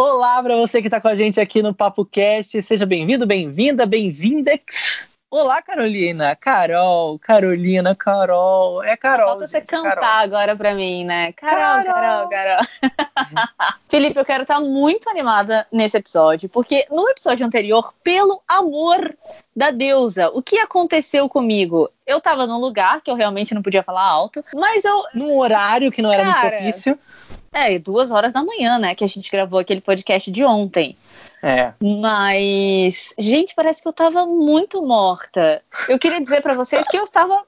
Olá para você que está com a gente aqui no Papo Cast. Seja bem-vindo, bem-vinda, bem-vindex. Olá, Carolina. Carol, Carolina, Carol. É Carol. Falta você cantar Carol. agora para mim, né? Carol, Carol, Carol. Carol. Felipe, eu quero estar muito animada nesse episódio, porque no episódio anterior, pelo amor da deusa, o que aconteceu comigo? Eu tava num lugar que eu realmente não podia falar alto, mas eu. Num horário que não era Cara, muito propício. É, duas horas da manhã, né? Que a gente gravou aquele podcast de ontem. É. Mas, gente, parece que eu tava muito morta. Eu queria dizer para vocês que eu estava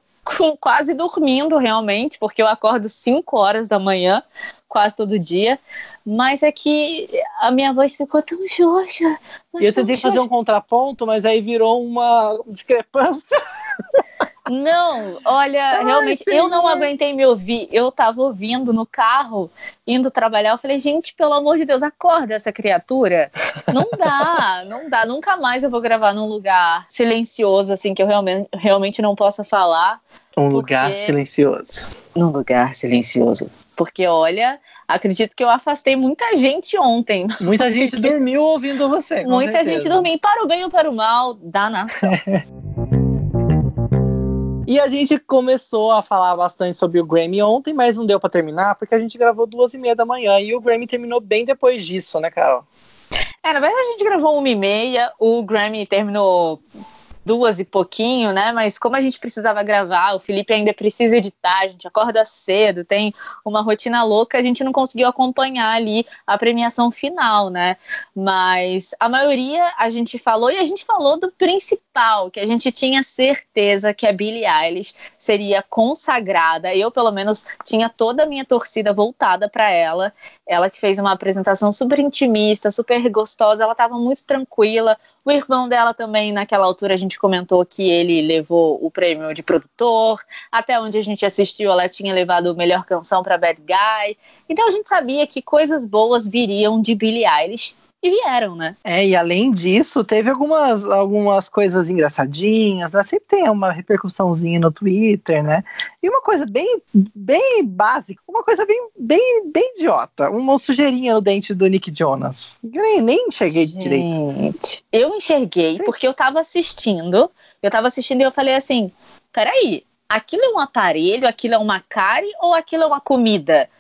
quase dormindo realmente, porque eu acordo 5 horas da manhã quase todo dia, mas é que a minha voz ficou tão xoxa. Eu tentei fazer um contraponto, mas aí virou uma discrepância. Não, olha, Ai, realmente, eu não aguentei me ouvir. Eu tava ouvindo no carro, indo trabalhar. Eu falei, gente, pelo amor de Deus, acorda essa criatura. Não dá, não dá. Nunca mais eu vou gravar num lugar silencioso, assim, que eu realmente, realmente não possa falar. Um porque... lugar silencioso. Num lugar silencioso. Porque, olha, acredito que eu afastei muita gente ontem. Muita gente dormiu ouvindo você. Muita certeza. gente dormiu, para o bem ou para o mal da nação. E a gente começou a falar bastante sobre o Grammy ontem, mas não deu para terminar porque a gente gravou duas e meia da manhã e o Grammy terminou bem depois disso, né, Carol? É, na verdade a gente gravou uma e meia, o Grammy terminou duas e pouquinho, né? Mas como a gente precisava gravar, o Felipe ainda precisa editar, a gente acorda cedo, tem uma rotina louca, a gente não conseguiu acompanhar ali a premiação final, né? Mas a maioria a gente falou e a gente falou do principal, que a gente tinha certeza que a Billie Eilish seria consagrada. Eu, pelo menos, tinha toda a minha torcida voltada para ela. Ela que fez uma apresentação super intimista, super gostosa, ela estava muito tranquila. O irmão dela também, naquela altura, a gente comentou que ele levou o prêmio de produtor. Até onde a gente assistiu, ela tinha levado melhor canção para Bad Guy. Então a gente sabia que coisas boas viriam de Billie Eilish e vieram, né? É, e além disso, teve algumas, algumas coisas engraçadinhas, né? Sempre tem uma repercussãozinha no Twitter, né? E uma coisa bem, bem básica, uma coisa bem, bem, bem idiota, uma sujeirinha no dente do Nick Jonas. Eu nem, nem enxerguei Gente, direito. Eu enxerguei Sim. porque eu tava assistindo, eu tava assistindo e eu falei assim, peraí, aquilo é um aparelho, aquilo é uma cárie ou aquilo é uma comida?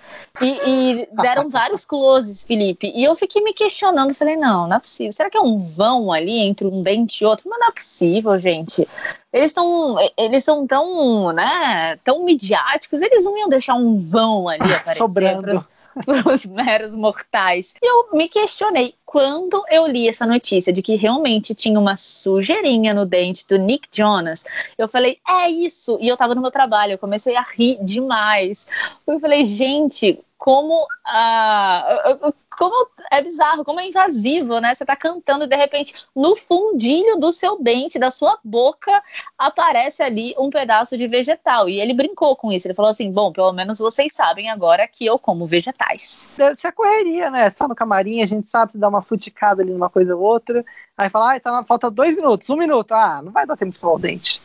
E, e, deram vários closes, Felipe. E eu fiquei me questionando, falei, não, não é possível. Será que é um vão ali entre um dente e outro? Mas não é possível, gente. Eles estão eles são tão, né, tão midiáticos, eles não iam deixar um vão ali aparecer. Sobrando para os meros mortais. E eu me questionei quando eu li essa notícia de que realmente tinha uma sujeirinha no dente do Nick Jonas. Eu falei, é isso. E eu tava no meu trabalho, eu comecei a rir demais. Eu falei, gente, como ah, como é bizarro, como é invasivo, né? Você tá cantando e de repente no fundilho do seu dente, da sua boca, aparece ali um pedaço de vegetal. E ele brincou com isso. Ele falou assim: bom, pelo menos vocês sabem agora que eu como vegetais. Deve ser a correria, né? Você tá no camarim, a gente sabe se dá uma futicada ali numa coisa ou outra. Aí fala, ah, tá na falta dois minutos, um minuto. Ah, não vai dar tempo de escovar o dente.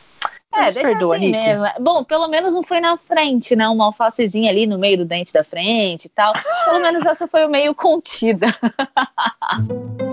É, deixa perdoa, assim Nick. mesmo. Bom, pelo menos não foi na frente, né? Uma alfacezinha ali no meio do dente da frente e tal. Pelo menos essa foi meio contida.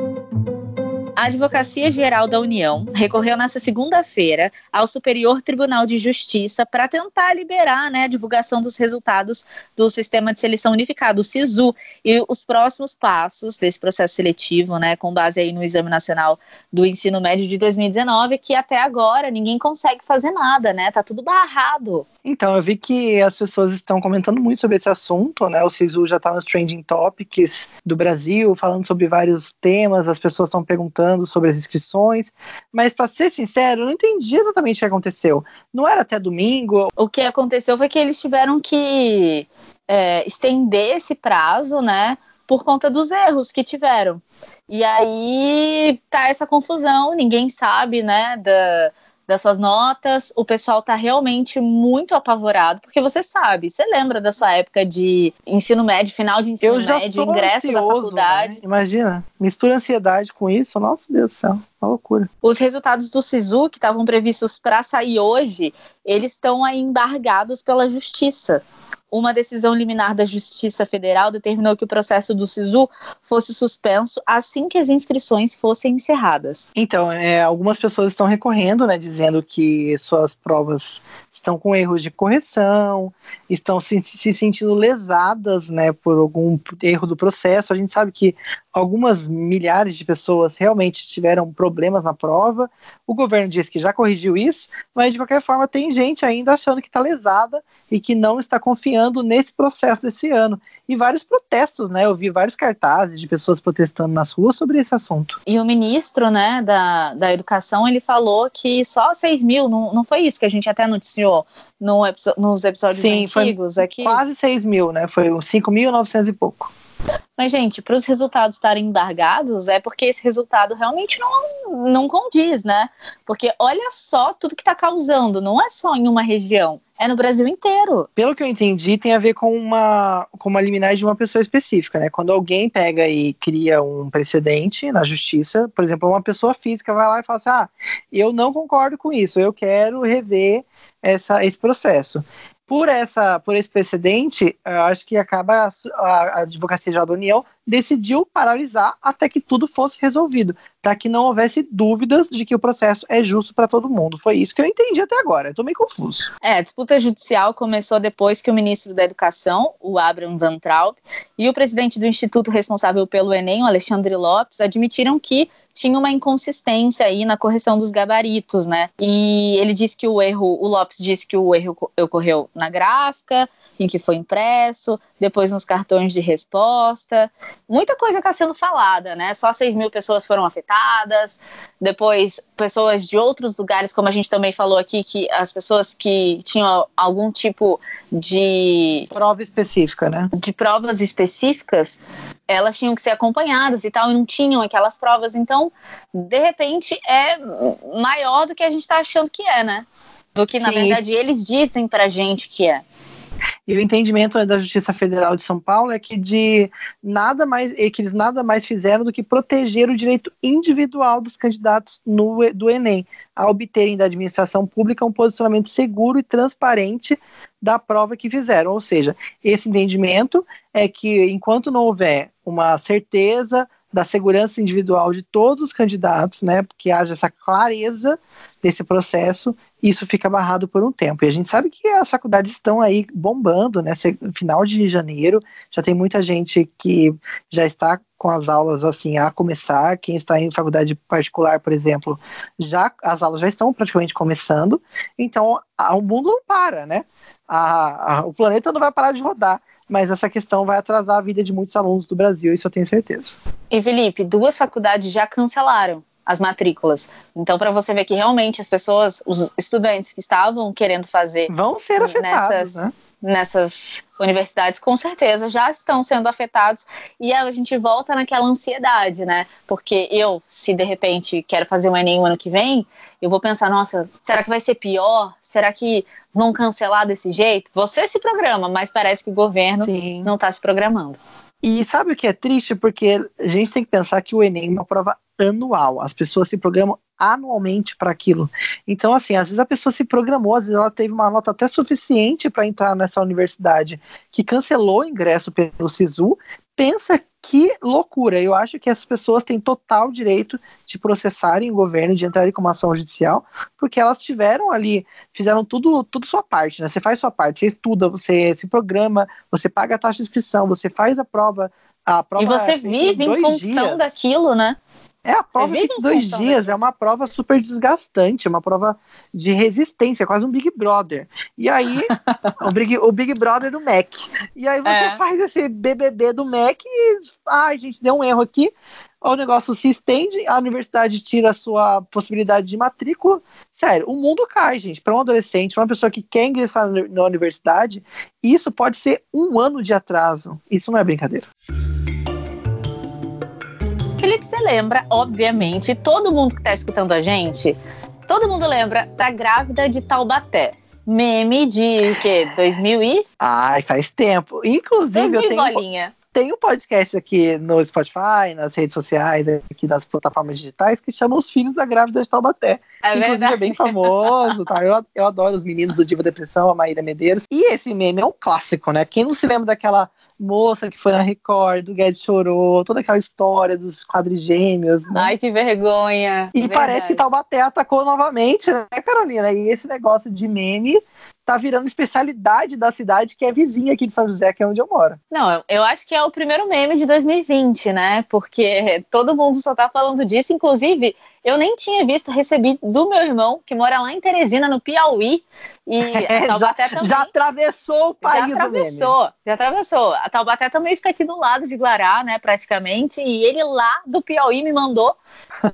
A Advocacia Geral da União recorreu nessa segunda-feira ao Superior Tribunal de Justiça para tentar liberar né, a divulgação dos resultados do Sistema de Seleção Unificado, o SISU, e os próximos passos desse processo seletivo, né, com base aí no Exame Nacional do Ensino Médio de 2019, que até agora ninguém consegue fazer nada, né? Tá tudo barrado. Então, eu vi que as pessoas estão comentando muito sobre esse assunto, né? O SISU já está nos trending topics do Brasil, falando sobre vários temas, as pessoas estão perguntando falando sobre as inscrições, mas para ser sincero, eu não entendi exatamente o que aconteceu. Não era até domingo? O que aconteceu foi que eles tiveram que é, estender esse prazo, né? Por conta dos erros que tiveram. E aí tá essa confusão, ninguém sabe, né, da, das suas notas, o pessoal tá realmente muito apavorado, porque você sabe, você lembra da sua época de ensino médio, final de ensino médio, ingresso ansioso, da faculdade. Né? Imagina, mistura ansiedade com isso, nossa Deus do céu, uma loucura. Os resultados do SISU, que estavam previstos para sair hoje, eles estão aí embargados pela justiça. Uma decisão liminar da Justiça Federal determinou que o processo do SISU fosse suspenso assim que as inscrições fossem encerradas. Então, é, algumas pessoas estão recorrendo, né, dizendo que suas provas estão com erros de correção, estão se, se sentindo lesadas, né, por algum erro do processo. A gente sabe que algumas milhares de pessoas realmente tiveram problemas na prova. O governo diz que já corrigiu isso, mas de qualquer forma tem gente ainda achando que está lesada e que não está confiando nesse processo desse ano. E vários protestos, né? Eu vi vários cartazes de pessoas protestando nas ruas sobre esse assunto. E o ministro, né, da, da Educação, ele falou que só 6 mil, não, não foi isso que a gente até noticiou no, nos episódios Sim, antigos aqui? quase 6 mil, né? Foi 5.900 e pouco. Mas, gente, para os resultados estarem embargados, é porque esse resultado realmente não, não condiz, né? Porque olha só tudo que está causando, não é só em uma região, é no Brasil inteiro. Pelo que eu entendi, tem a ver com uma, com uma liminar de uma pessoa específica, né? Quando alguém pega e cria um precedente na justiça, por exemplo, uma pessoa física vai lá e fala assim: ah, eu não concordo com isso, eu quero rever essa, esse processo por essa por esse precedente, acho que acaba a, a Advocacia Geral da União decidiu paralisar até que tudo fosse resolvido, para que não houvesse dúvidas de que o processo é justo para todo mundo. Foi isso que eu entendi até agora. Tô meio confuso. É, a disputa judicial começou depois que o ministro da Educação, o Abraham Van Traub, e o presidente do instituto responsável pelo Enem, o Alexandre Lopes, admitiram que tinha uma inconsistência aí na correção dos gabaritos, né? E ele disse que o erro, o Lopes disse que o erro ocorreu na gráfica, em que foi impresso, depois nos cartões de resposta. Muita coisa está sendo falada, né? Só 6 mil pessoas foram afetadas, depois pessoas de outros lugares, como a gente também falou aqui, que as pessoas que tinham algum tipo de. Prova específica, né? De provas específicas, elas tinham que ser acompanhadas e tal, e não tinham aquelas provas. Então, de repente, é maior do que a gente está achando que é, né? Do que, Sim. na verdade, eles dizem pra gente que é. E o entendimento da Justiça Federal de São Paulo é que de nada mais, é que eles nada mais fizeram do que proteger o direito individual dos candidatos no, do Enem a obterem da administração pública um posicionamento seguro e transparente da prova que fizeram. Ou seja, esse entendimento é que enquanto não houver uma certeza da segurança individual de todos os candidatos, né, que haja essa clareza desse processo, isso fica barrado por um tempo. E a gente sabe que as faculdades estão aí bombando, né, final de janeiro, já tem muita gente que já está com as aulas assim a começar, quem está em faculdade particular, por exemplo, já as aulas já estão praticamente começando, então a, o mundo não para, né? A, a, o planeta não vai parar de rodar mas essa questão vai atrasar a vida de muitos alunos do Brasil, isso eu tenho certeza. E Felipe, duas faculdades já cancelaram as matrículas. Então, para você ver que realmente as pessoas, os estudantes que estavam querendo fazer vão ser afetados, nessas, né? nessas universidades, com certeza já estão sendo afetados. E a gente volta naquela ansiedade, né? Porque eu, se de repente quero fazer o Enem o ano que vem, eu vou pensar, nossa, será que vai ser pior? Será que vão cancelar desse jeito? Você se programa, mas parece que o governo Sim. não está se programando. E sabe o que é triste? Porque a gente tem que pensar que o Enem é uma prova anual. As pessoas se programam anualmente para aquilo. Então, assim, às vezes a pessoa se programou, às vezes ela teve uma nota até suficiente para entrar nessa universidade que cancelou o ingresso pelo SISU. Pensa que loucura! Eu acho que essas pessoas têm total direito de processarem o governo, de entrarem com uma ação judicial, porque elas tiveram ali, fizeram tudo, tudo sua parte, né? Você faz sua parte, você estuda, você se programa, você paga a taxa de inscrição, você faz a prova. A prova e você vive em função dias. daquilo, né? É a prova de dois dias, é uma prova super desgastante, uma prova de resistência, quase um Big Brother. E aí, o, Big, o Big Brother do Mac. E aí você é. faz esse BBB do Mac e, ai, gente, deu um erro aqui. O negócio se estende, a universidade tira a sua possibilidade de matrícula. Sério, o mundo cai, gente. Para um adolescente, para uma pessoa que quer ingressar na universidade, isso pode ser um ano de atraso. Isso não é brincadeira. Felipe, você lembra, obviamente, todo mundo que está escutando a gente, todo mundo lembra da grávida de Taubaté. Meme de que 2000 e? Ai, faz tempo. Inclusive 2000 eu tenho bolinha. Tem um podcast aqui no Spotify, nas redes sociais, aqui das plataformas digitais, que chama Os Filhos da Grávida de Taubaté. É inclusive verdade. é bem famoso, tá? Eu, eu adoro os meninos do Diva Depressão, a Maíra Medeiros. E esse meme é um clássico, né? Quem não se lembra daquela moça que foi na Record, do Guedes chorou, toda aquela história dos quadrigêmeos. Né? Ai, que vergonha. E Verdade. parece que Taubaté atacou novamente, né, Carolina? E esse negócio de meme tá virando especialidade da cidade, que é vizinha aqui de São José, que é onde eu moro. Não, eu acho que é o primeiro meme de 2020, né? Porque todo mundo só tá falando disso. Inclusive, eu nem tinha visto, recebi do meu irmão, que mora lá em Teresina, no Piauí. E é, Taubaté já, também. Já atravessou o país, Já atravessou, já atravessou. A Taubaté também fica aqui do lado de Guará, né, praticamente. E ele lá do Piauí me mandou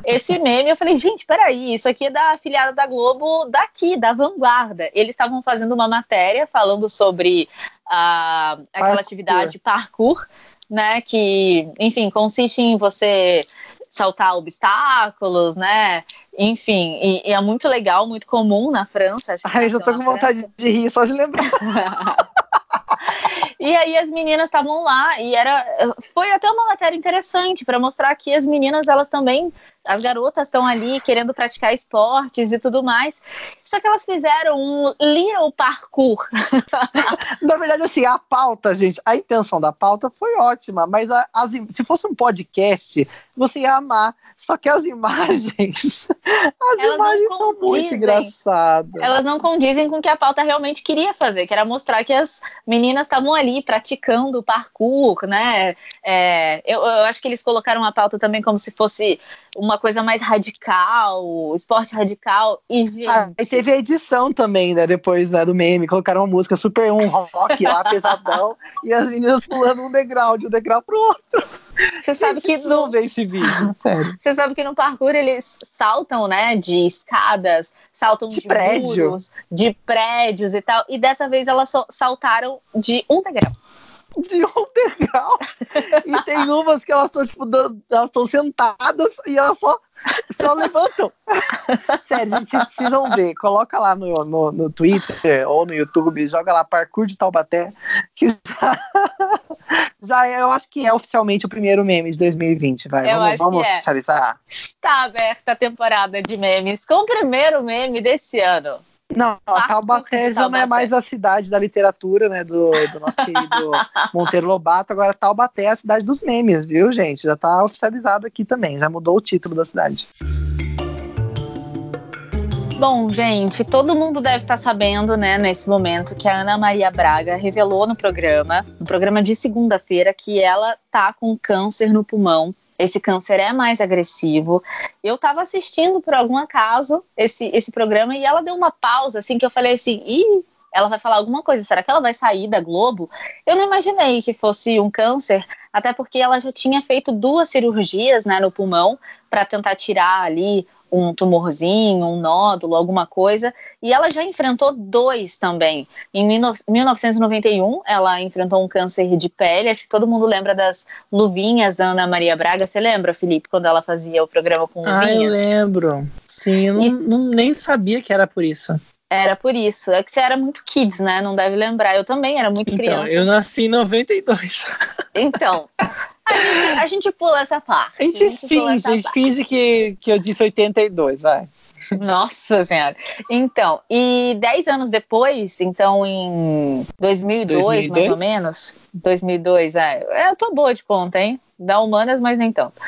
esse meme. Eu falei, gente, peraí, isso aqui é da afiliada da Globo daqui, da Vanguarda. Eles estavam fazendo uma matéria falando sobre a, aquela parkour. atividade parkour né? Que, enfim, consiste em você saltar obstáculos, né? Enfim, e, e, é muito legal, muito comum na França. Ai, já tô com vontade França. de rir, só de lembrar. E aí as meninas estavam lá e era foi até uma matéria interessante para mostrar que as meninas elas também as garotas estão ali querendo praticar esportes e tudo mais. Só que elas fizeram um little parkour. Na verdade, assim, a pauta, gente, a intenção da pauta foi ótima, mas a, as, se fosse um podcast, você ia amar. Só que as imagens, as elas imagens são muito engraçadas. Elas não condizem com o que a pauta realmente queria fazer, que era mostrar que as meninas estavam ali praticando parkour, né? É, eu, eu acho que eles colocaram a pauta também como se fosse uma coisa mais radical, esporte radical. E, gente. Ah, e teve a edição também, né? Depois né, do meme. Colocaram uma música super um rock lá, pesadão, e as meninas pulando um degrau de um degrau pro outro. Você sabe que no... ver esse vídeo, sério. Você sabe que no parkour eles saltam, né, de escadas, saltam de, de prédio. muros, de prédios e tal. E dessa vez elas saltaram de um degrau de um degrau. e tem umas que elas estão, tipo, elas estão sentadas e elas só, só levantam. Sério, gente, vocês precisam ver. Coloca lá no, no, no Twitter ou no YouTube, joga lá Parkour de Taubaté, que já, já é, eu acho que é oficialmente o primeiro meme de 2020. Vai, eu vamos, vamos é. oficializar? Está aberta a temporada de memes com o primeiro meme desse ano. Não, a Taubaté já não é mais a cidade da literatura, né, do, do nosso querido Monteiro Lobato, agora Taubaté é a cidade dos memes, viu, gente? Já tá oficializado aqui também, já mudou o título da cidade. Bom, gente, todo mundo deve estar tá sabendo, né, nesse momento, que a Ana Maria Braga revelou no programa, no programa de segunda-feira, que ela tá com câncer no pulmão esse câncer é mais agressivo. Eu estava assistindo por algum acaso esse, esse programa e ela deu uma pausa, assim, que eu falei assim, ih, ela vai falar alguma coisa, será que ela vai sair da Globo? Eu não imaginei que fosse um câncer, até porque ela já tinha feito duas cirurgias né, no pulmão para tentar tirar ali um tumorzinho, um nódulo, alguma coisa, e ela já enfrentou dois também. Em 1991, ela enfrentou um câncer de pele, acho que todo mundo lembra das luvinhas da Ana Maria Braga, você lembra, Felipe, quando ela fazia o programa com luvinhas? Ah, eu lembro. Sim, eu e... não, nem sabia que era por isso. Era por isso. É que você era muito kids, né? Não deve lembrar. Eu também era muito então, criança. Eu nasci em 92. Então, a gente, pula essa parte. A gente, a gente finge, a gente finge que, que eu disse 82, vai. Nossa Senhora. Então, e 10 anos depois, então em 2002, 2002? mais ou menos, 2002, é, eu tô boa de conta, hein? Da humanas, mas nem tanto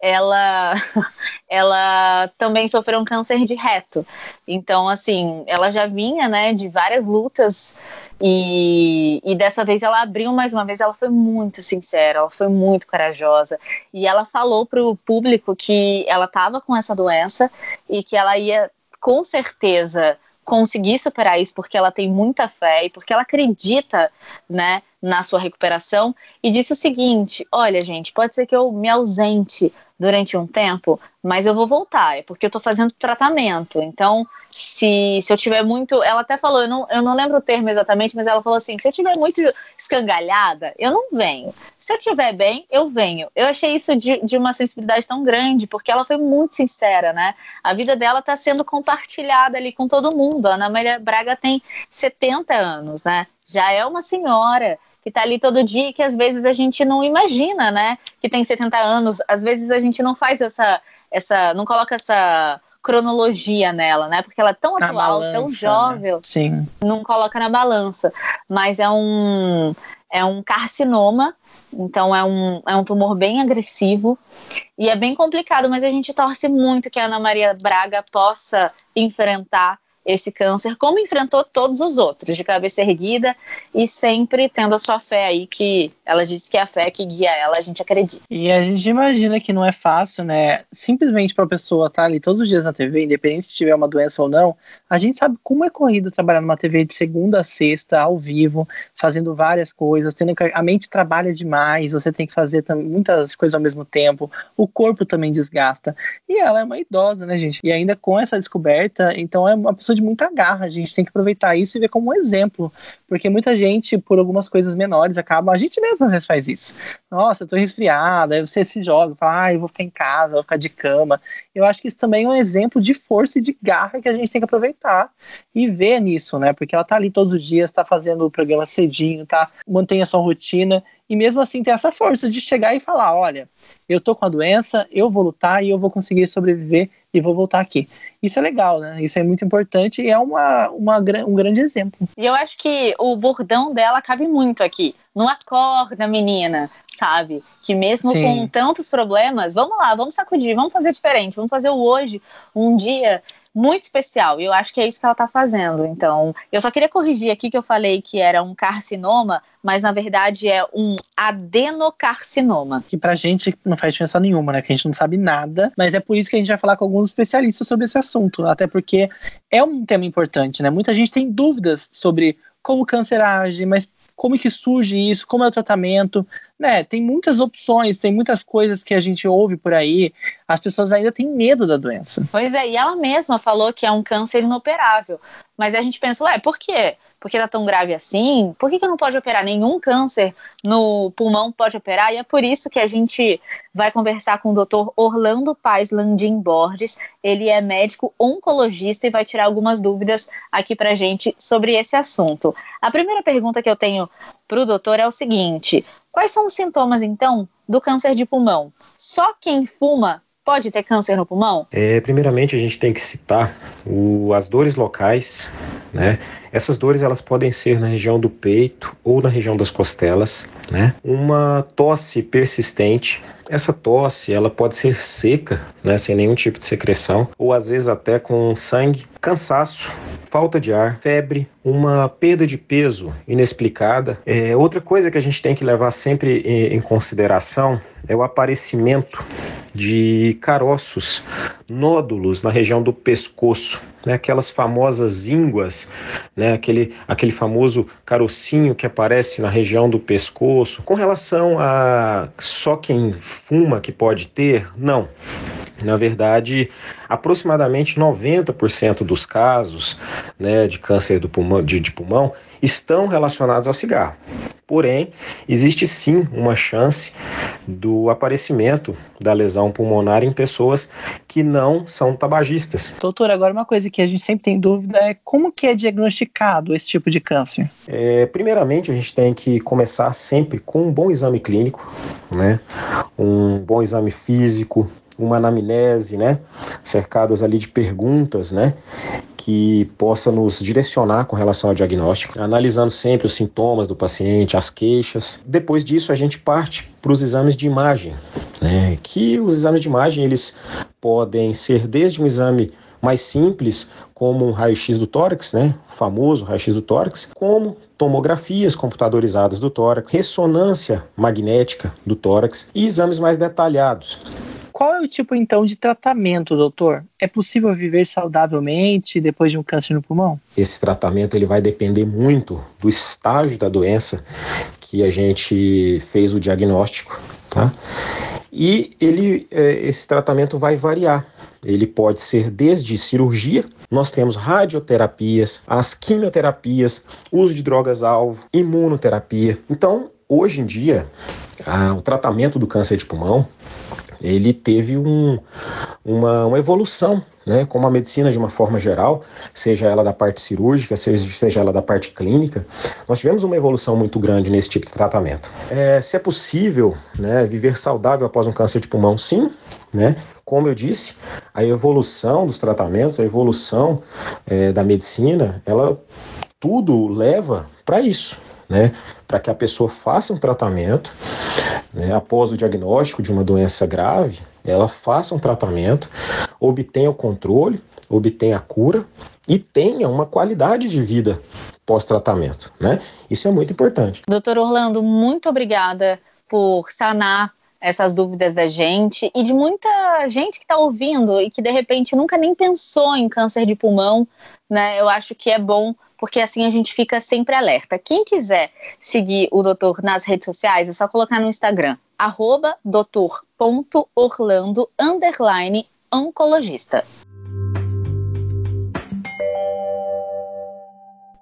ela, ela também sofreu um câncer de reto. Então, assim, ela já vinha, né, de várias lutas e, e dessa vez ela abriu mais uma vez. Ela foi muito sincera, ela foi muito corajosa e ela falou para o público que ela estava com essa doença e que ela ia com certeza conseguir superar isso porque ela tem muita fé e porque ela acredita, né, na sua recuperação e disse o seguinte: "Olha, gente, pode ser que eu me ausente durante um tempo, mas eu vou voltar, é porque eu tô fazendo tratamento. Então, se, se eu tiver muito. Ela até falou, eu não, eu não lembro o termo exatamente, mas ela falou assim: se eu tiver muito escangalhada, eu não venho. Se eu estiver bem, eu venho. Eu achei isso de, de uma sensibilidade tão grande, porque ela foi muito sincera, né? A vida dela tá sendo compartilhada ali com todo mundo. A Ana Maria Braga tem 70 anos, né? Já é uma senhora que tá ali todo dia e que às vezes a gente não imagina, né? Que tem 70 anos, às vezes a gente não faz essa, essa não coloca essa cronologia nela, né? Porque ela é tão Na atual, balança, tão né? jovem, Sim. não coloca na balança. Mas é um, é um carcinoma, então é um, é um tumor bem agressivo e é bem complicado, mas a gente torce muito que a Ana Maria Braga possa enfrentar esse câncer, como enfrentou todos os outros, de cabeça erguida e sempre tendo a sua fé aí, que ela diz que é a fé que guia ela, a gente acredita. E a gente imagina que não é fácil, né? Simplesmente para a pessoa estar ali todos os dias na TV, independente se tiver uma doença ou não, a gente sabe como é corrido trabalhar numa TV de segunda a sexta, ao vivo, fazendo várias coisas, tendo a mente trabalha demais, você tem que fazer muitas coisas ao mesmo tempo, o corpo também desgasta. E ela é uma idosa, né, gente? E ainda com essa descoberta, então é uma pessoa de muita garra, a gente tem que aproveitar isso e ver como um exemplo, porque muita gente, por algumas coisas menores, acaba, a gente mesmo às vezes faz isso. Nossa, eu tô resfriada, aí você se joga, fala, ah, eu vou ficar em casa, vou ficar de cama. Eu acho que isso também é um exemplo de força e de garra que a gente tem que aproveitar e ver nisso, né? Porque ela tá ali todos os dias, tá fazendo o programa cedinho, tá? Mantém a sua rotina e mesmo assim tem essa força de chegar e falar, olha, eu tô com a doença, eu vou lutar e eu vou conseguir sobreviver e vou voltar aqui. Isso é legal, né? Isso é muito importante e é uma, uma, um grande exemplo. E eu acho que o bordão dela cabe muito aqui. Não acorda, menina, sabe? Que mesmo Sim. com tantos problemas, vamos lá, vamos sacudir, vamos fazer diferente, vamos fazer o hoje um dia muito especial. E eu acho que é isso que ela tá fazendo. Então, eu só queria corrigir aqui que eu falei que era um carcinoma, mas na verdade é um adenocarcinoma. Que pra gente não faz diferença nenhuma, né? Que a gente não sabe nada, mas é por isso que a gente vai falar com alguns especialistas sobre esse assunto, até porque é um tema importante, né? Muita gente tem dúvidas sobre como o câncer age, mas como que surge isso, como é o tratamento, né? Tem muitas opções, tem muitas coisas que a gente ouve por aí, as pessoas ainda têm medo da doença. Pois é, e ela mesma falou que é um câncer inoperável. Mas a gente pensa, ué, por quê? Porque tá tão grave assim? Por que, que não pode operar? Nenhum câncer no pulmão pode operar, e é por isso que a gente vai conversar com o Dr. Orlando Paes Landim Borges. Ele é médico oncologista e vai tirar algumas dúvidas aqui pra gente sobre esse assunto. A primeira pergunta que eu tenho pro doutor é o seguinte: quais são os sintomas, então, do câncer de pulmão? Só quem fuma pode ter câncer no pulmão? É, primeiramente, a gente tem que citar o- as dores locais, né? Essas dores elas podem ser na região do peito ou na região das costelas, né? Uma tosse persistente. Essa tosse ela pode ser seca, né, sem nenhum tipo de secreção, ou às vezes até com sangue, cansaço, falta de ar, febre, uma perda de peso inexplicada. É, outra coisa que a gente tem que levar sempre em, em consideração é o aparecimento de caroços, nódulos na região do pescoço, né, aquelas famosas ínguas, né, aquele, aquele famoso carocinho que aparece na região do pescoço. Com relação a só quem fuma que pode ter, não. Na verdade, aproximadamente 90% dos casos né, de câncer do pulmão, de, de pulmão estão relacionados ao cigarro. Porém, existe sim uma chance do aparecimento da lesão pulmonar em pessoas que não são tabagistas. Doutor, agora uma coisa que a gente sempre tem dúvida é como que é diagnosticado esse tipo de câncer? É, primeiramente, a gente tem que começar sempre com um bom exame clínico, né? um bom exame físico, uma anamnese, né? cercadas ali de perguntas, né? Que possa nos direcionar com relação ao diagnóstico, analisando sempre os sintomas do paciente, as queixas. Depois disso, a gente parte para os exames de imagem, né? que os exames de imagem eles podem ser desde um exame mais simples, como um raio-x do tórax, né? O famoso raio-x do tórax, como tomografias computadorizadas do tórax, ressonância magnética do tórax e exames mais detalhados. Qual é o tipo então de tratamento, doutor? É possível viver saudavelmente depois de um câncer no pulmão? Esse tratamento ele vai depender muito do estágio da doença que a gente fez o diagnóstico, tá? E ele, é, esse tratamento vai variar. Ele pode ser desde cirurgia, nós temos radioterapias, as quimioterapias, uso de drogas-alvo, imunoterapia. Então, hoje em dia, o tratamento do câncer de pulmão ele teve um, uma, uma evolução, né, como a medicina de uma forma geral, seja ela da parte cirúrgica, seja, seja ela da parte clínica, nós tivemos uma evolução muito grande nesse tipo de tratamento. É, se é possível né, viver saudável após um câncer de pulmão, sim, né? Como eu disse, a evolução dos tratamentos, a evolução é, da medicina, ela tudo leva para isso, né? Para que a pessoa faça um tratamento né, após o diagnóstico de uma doença grave, ela faça um tratamento, obtenha o controle, obtenha a cura e tenha uma qualidade de vida pós-tratamento, né? Isso é muito importante. Doutor Orlando, muito obrigada por sanar essas dúvidas da gente e de muita gente que está ouvindo e que de repente nunca nem pensou em câncer de pulmão, né? Eu acho que é bom porque assim a gente fica sempre alerta. Quem quiser seguir o doutor nas redes sociais, é só colocar no Instagram, arroba doutor.orlando, underline, oncologista.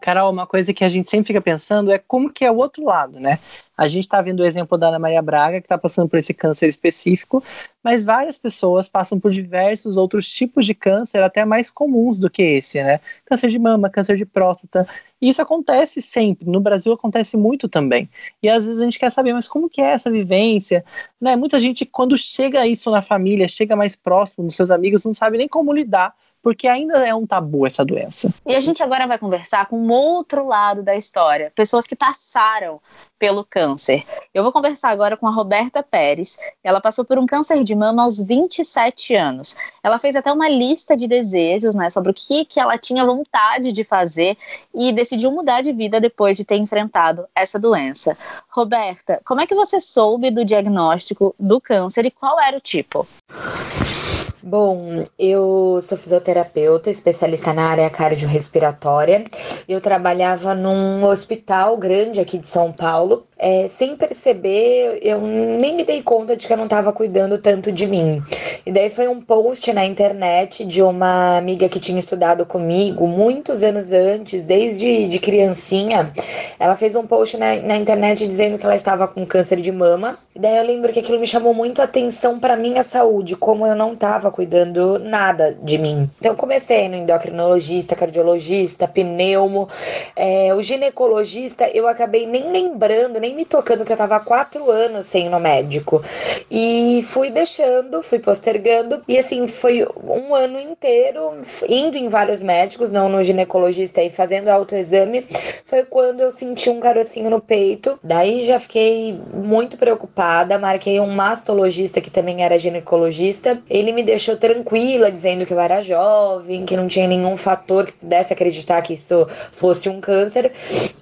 Carol, uma coisa que a gente sempre fica pensando é como que é o outro lado, né? A gente está vendo o exemplo da Ana Maria Braga, que está passando por esse câncer específico, mas várias pessoas passam por diversos outros tipos de câncer, até mais comuns do que esse, né? Câncer de mama, câncer de próstata. E isso acontece sempre. No Brasil acontece muito também. E às vezes a gente quer saber, mas como que é essa vivência? Né? Muita gente, quando chega isso na família, chega mais próximo dos seus amigos, não sabe nem como lidar porque ainda é um tabu essa doença. E a gente agora vai conversar com outro lado da história, pessoas que passaram pelo câncer. Eu vou conversar agora com a Roberta Pérez. Ela passou por um câncer de mama aos 27 anos. Ela fez até uma lista de desejos, né, sobre o que, que ela tinha vontade de fazer e decidiu mudar de vida depois de ter enfrentado essa doença. Roberta, como é que você soube do diagnóstico do câncer e qual era o tipo? Bom, eu sou fisioterapeuta, especialista na área cardiorrespiratória. Eu trabalhava num hospital grande aqui de São Paulo. alıp É, sem perceber, eu nem me dei conta de que eu não estava cuidando tanto de mim. E daí foi um post na internet de uma amiga que tinha estudado comigo muitos anos antes, desde de criancinha. Ela fez um post na, na internet dizendo que ela estava com câncer de mama. E daí eu lembro que aquilo me chamou muito a atenção para minha saúde, como eu não estava cuidando nada de mim. Então comecei no endocrinologista, cardiologista, pneumo, é, o ginecologista, eu acabei nem lembrando, nem me tocando que eu tava há quatro anos sem ir no médico. E fui deixando, fui postergando, e assim, foi um ano inteiro indo em vários médicos, não no ginecologista e fazendo autoexame. Foi quando eu senti um carocinho no peito. Daí já fiquei muito preocupada, marquei um mastologista que também era ginecologista. Ele me deixou tranquila, dizendo que eu era jovem, que não tinha nenhum fator que pudesse acreditar que isso fosse um câncer.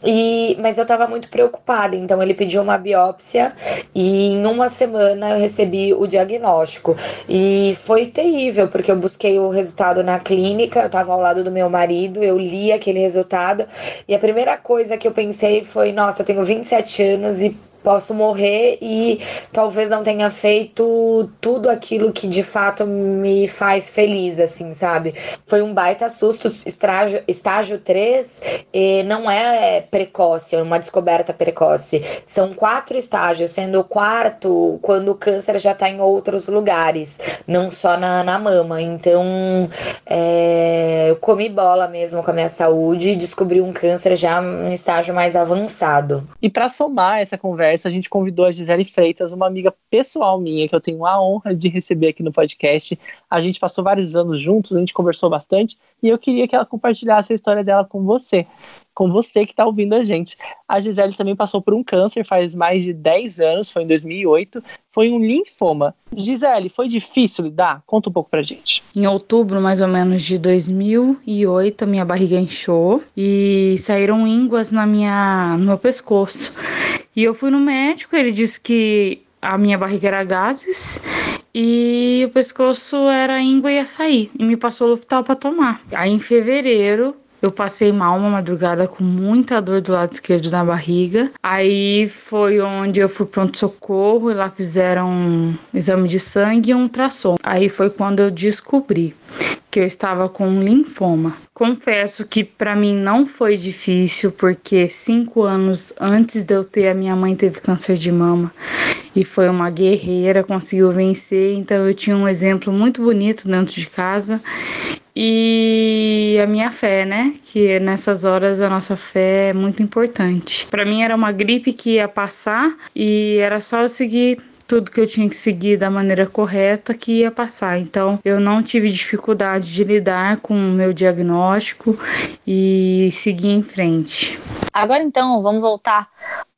E mas eu tava muito preocupada, então ele pediu uma biópsia e em uma semana eu recebi o diagnóstico. E foi terrível, porque eu busquei o resultado na clínica, eu tava ao lado do meu marido, eu li aquele resultado e a primeira coisa que eu pensei foi: nossa, eu tenho 27 anos e posso morrer e talvez não tenha feito tudo aquilo que de fato me faz feliz, assim, sabe? Foi um baita susto. Estágio, estágio 3 e não é precoce, é uma descoberta precoce. São quatro estágios, sendo o quarto quando o câncer já tá em outros lugares, não só na, na mama. Então, é, eu comi bola mesmo com a minha saúde e descobri um câncer já no estágio mais avançado. E para somar essa conversa, conversa, a gente convidou a Gisele Freitas, uma amiga pessoal minha, que eu tenho a honra de receber aqui no podcast. A gente passou vários anos juntos, a gente conversou bastante, e eu queria que ela compartilhasse a história dela com você com você que está ouvindo a gente. A Gisele também passou por um câncer faz mais de 10 anos, foi em 2008, foi um linfoma. Gisele, foi difícil lidar? Conta um pouco pra gente. Em outubro, mais ou menos, de 2008, a minha barriga inchou e saíram ínguas na minha, no meu pescoço. E eu fui no médico, ele disse que a minha barriga era gases e o pescoço era íngua e sair. E me passou Luftal para tomar. Aí em fevereiro eu passei mal uma madrugada com muita dor do lado esquerdo da barriga. Aí foi onde eu fui pronto-socorro e lá fizeram um exame de sangue e um ultrassom. Aí foi quando eu descobri que eu estava com linfoma. Confesso que para mim não foi difícil, porque cinco anos antes de eu ter, a minha mãe teve câncer de mama e foi uma guerreira, conseguiu vencer. Então eu tinha um exemplo muito bonito dentro de casa e a minha fé, né? Que nessas horas a nossa fé é muito importante. Para mim era uma gripe que ia passar e era só eu seguir tudo que eu tinha que seguir da maneira correta que ia passar. Então, eu não tive dificuldade de lidar com o meu diagnóstico e seguir em frente. Agora então, vamos voltar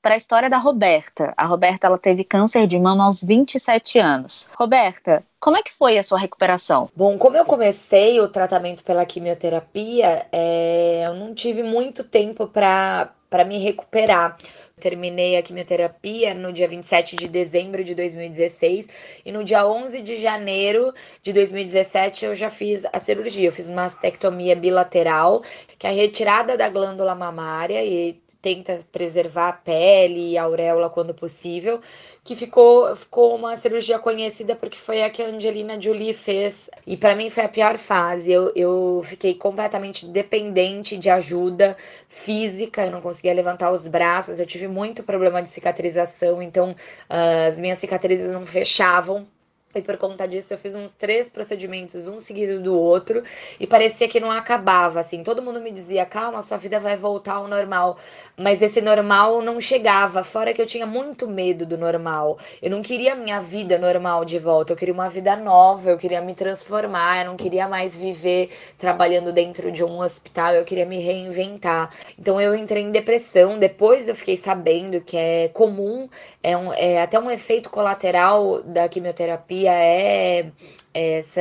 para a história da Roberta. A Roberta ela teve câncer de mama aos 27 anos. Roberta, como é que foi a sua recuperação? Bom, como eu comecei o tratamento pela quimioterapia, é, eu não tive muito tempo para me recuperar. Terminei a quimioterapia no dia 27 de dezembro de 2016 e no dia 11 de janeiro de 2017 eu já fiz a cirurgia. Eu fiz mastectomia bilateral, que é a retirada da glândula mamária e tenta preservar a pele e a auréola quando possível, que ficou, ficou uma cirurgia conhecida porque foi a que a Angelina Jolie fez. E para mim foi a pior fase. Eu, eu fiquei completamente dependente de ajuda física, eu não conseguia levantar os braços, eu tive muito problema de cicatrização, então uh, as minhas cicatrizes não fechavam e por conta disso eu fiz uns três procedimentos, um seguido do outro, e parecia que não acabava, assim. Todo mundo me dizia, calma, sua vida vai voltar ao normal. Mas esse normal não chegava, fora que eu tinha muito medo do normal. Eu não queria minha vida normal de volta, eu queria uma vida nova, eu queria me transformar, eu não queria mais viver trabalhando dentro de um hospital, eu queria me reinventar. Então eu entrei em depressão, depois eu fiquei sabendo que é comum, é, um, é até um efeito colateral da quimioterapia é essa,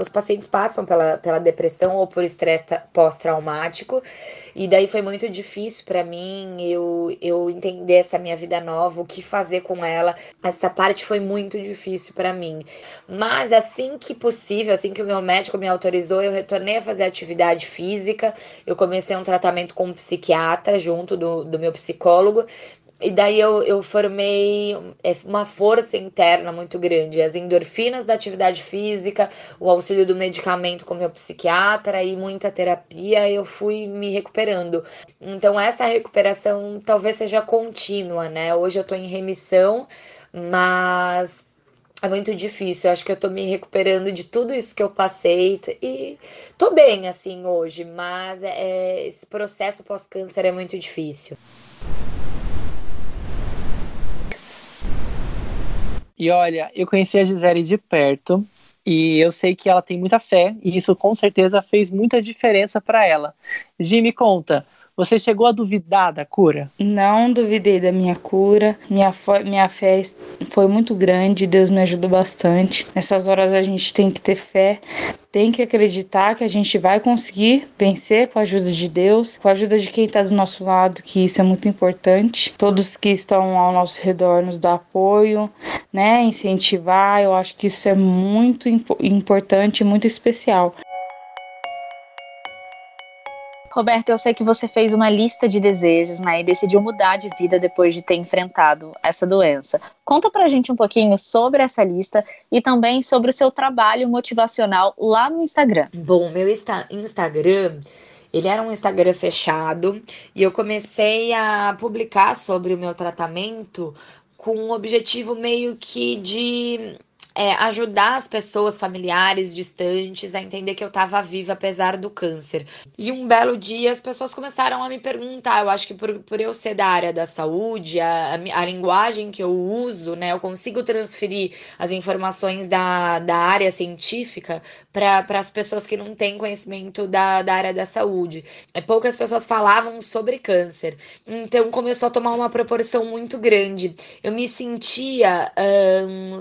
os pacientes passam pela, pela depressão ou por estresse pós-traumático. E daí foi muito difícil para mim eu, eu entender essa minha vida nova, o que fazer com ela. Essa parte foi muito difícil para mim. Mas assim que possível, assim que o meu médico me autorizou, eu retornei a fazer atividade física. Eu comecei um tratamento com um psiquiatra junto do, do meu psicólogo. E daí eu, eu formei é, uma força interna muito grande. As endorfinas da atividade física, o auxílio do medicamento com meu psiquiatra e muita terapia, eu fui me recuperando. Então essa recuperação talvez seja contínua, né? Hoje eu tô em remissão, mas é muito difícil. Eu acho que eu tô me recuperando de tudo isso que eu passei e tô bem assim hoje, mas é, esse processo pós-câncer é muito difícil. E olha, eu conheci a Gisele de perto e eu sei que ela tem muita fé e isso com certeza fez muita diferença para ela. Gi, me conta, você chegou a duvidar da cura? Não duvidei da minha cura. Minha, minha fé foi muito grande. Deus me ajudou bastante. Nessas horas a gente tem que ter fé, tem que acreditar que a gente vai conseguir vencer com a ajuda de Deus, com a ajuda de quem está do nosso lado, que isso é muito importante. Todos que estão ao nosso redor nos dá apoio, né? Incentivar. Eu acho que isso é muito importante, muito especial. Roberto, eu sei que você fez uma lista de desejos, né, e decidiu mudar de vida depois de ter enfrentado essa doença. Conta pra gente um pouquinho sobre essa lista e também sobre o seu trabalho motivacional lá no Instagram. Bom, meu Insta Instagram ele era um Instagram fechado e eu comecei a publicar sobre o meu tratamento com um objetivo meio que de é, ajudar as pessoas familiares distantes a entender que eu estava viva apesar do câncer. E um belo dia as pessoas começaram a me perguntar, eu acho que por, por eu ser da área da saúde, a, a linguagem que eu uso, né, eu consigo transferir as informações da, da área científica para as pessoas que não têm conhecimento da, da área da saúde. É, poucas pessoas falavam sobre câncer, então começou a tomar uma proporção muito grande. Eu me sentia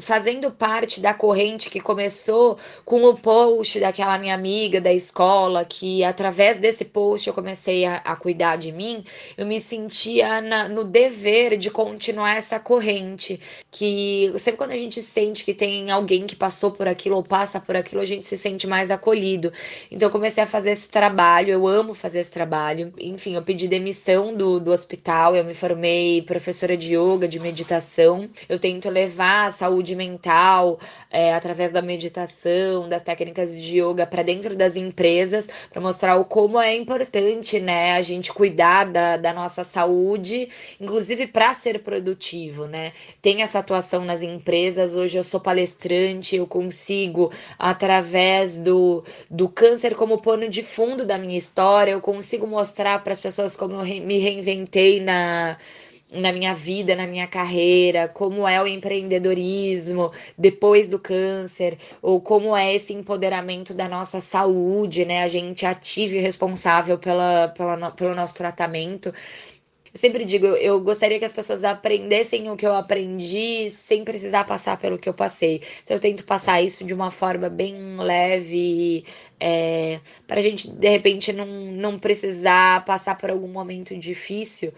fazendo parte parte da corrente que começou com o post daquela minha amiga da escola, que através desse post eu comecei a, a cuidar de mim, eu me sentia na, no dever de continuar essa corrente. Que sempre quando a gente sente que tem alguém que passou por aquilo ou passa por aquilo, a gente se sente mais acolhido. Então eu comecei a fazer esse trabalho, eu amo fazer esse trabalho. Enfim, eu pedi demissão do, do hospital, eu me formei professora de yoga, de meditação. Eu tento levar a saúde mental é, através da meditação, das técnicas de yoga para dentro das empresas, para mostrar o como é importante, né, a gente cuidar da, da nossa saúde, inclusive para ser produtivo, né? Tem essa atuação nas empresas. Hoje eu sou palestrante, eu consigo, através do, do câncer como pano de fundo da minha história, eu consigo mostrar para as pessoas como eu me reinventei na na minha vida, na minha carreira, como é o empreendedorismo depois do câncer, ou como é esse empoderamento da nossa saúde, né? A gente ativo e responsável pela, pela, pelo nosso tratamento. Eu sempre digo, eu, gostaria que as pessoas aprendessem o que eu aprendi sem precisar passar pelo que eu passei. Então eu tento passar isso de uma forma bem leve, é, para a gente de repente não, não precisar passar por algum momento difícil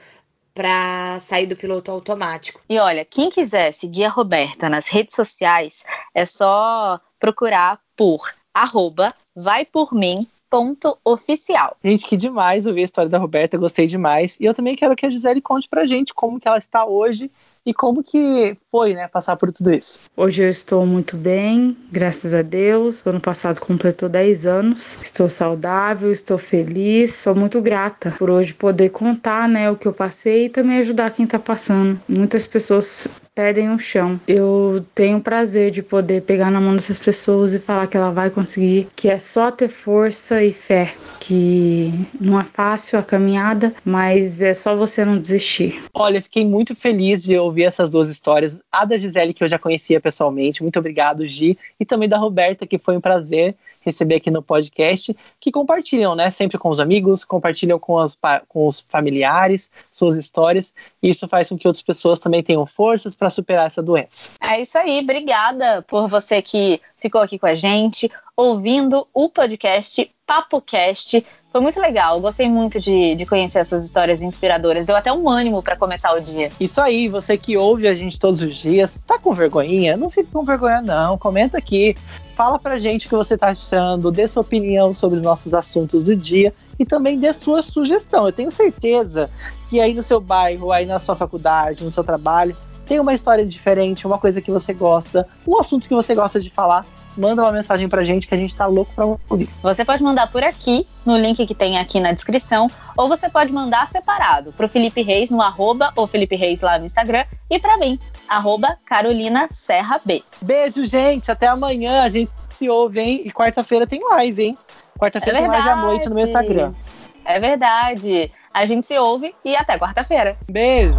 para sair do piloto automático. E olha, quem quiser seguir a Roberta nas redes sociais, é só procurar por arroba vai por mim ponto oficial. Gente, que demais ouvir a história da Roberta, gostei demais. E eu também quero que a Gisele conte pra gente como que ela está hoje e como que foi, né, passar por tudo isso? Hoje eu estou muito bem, graças a Deus. O ano passado completou 10 anos. Estou saudável, estou feliz. Sou muito grata por hoje poder contar, né, o que eu passei e também ajudar quem está passando. Muitas pessoas perdem o chão. Eu tenho o prazer de poder pegar na mão dessas pessoas e falar que ela vai conseguir, que é só ter força e fé, que não é fácil a caminhada, mas é só você não desistir. Olha, fiquei muito feliz de ouvir essas duas histórias. A da Gisele, que eu já conhecia pessoalmente, muito obrigado, Gi, e também da Roberta, que foi um prazer receber aqui no podcast, que compartilham, né, sempre com os amigos, compartilham com, as, com os familiares, suas histórias, e isso faz com que outras pessoas também tenham forças para superar essa doença. É isso aí, obrigada por você que ficou aqui com a gente, ouvindo o podcast PapoCast. Foi muito legal, gostei muito de, de conhecer essas histórias inspiradoras. Deu até um ânimo para começar o dia. Isso aí, você que ouve a gente todos os dias, tá com vergonhinha? Não fique com vergonha, não. Comenta aqui, fala pra gente o que você tá achando, dê sua opinião sobre os nossos assuntos do dia e também dê sua sugestão. Eu tenho certeza que aí no seu bairro, aí na sua faculdade, no seu trabalho, tem uma história diferente, uma coisa que você gosta, um assunto que você gosta de falar, manda uma mensagem pra gente que a gente tá louco pra ouvir. Você pode mandar por aqui, no link que tem aqui na descrição, ou você pode mandar separado pro Felipe Reis no arroba ou Felipe Reis lá no Instagram e pra mim, arroba Carolina Serra B. Beijo, gente. Até amanhã. A gente se ouve, hein? E quarta-feira tem live, hein? Quarta-feira é tem live à noite no meu Instagram. É verdade. A gente se ouve e até quarta-feira. Beijo.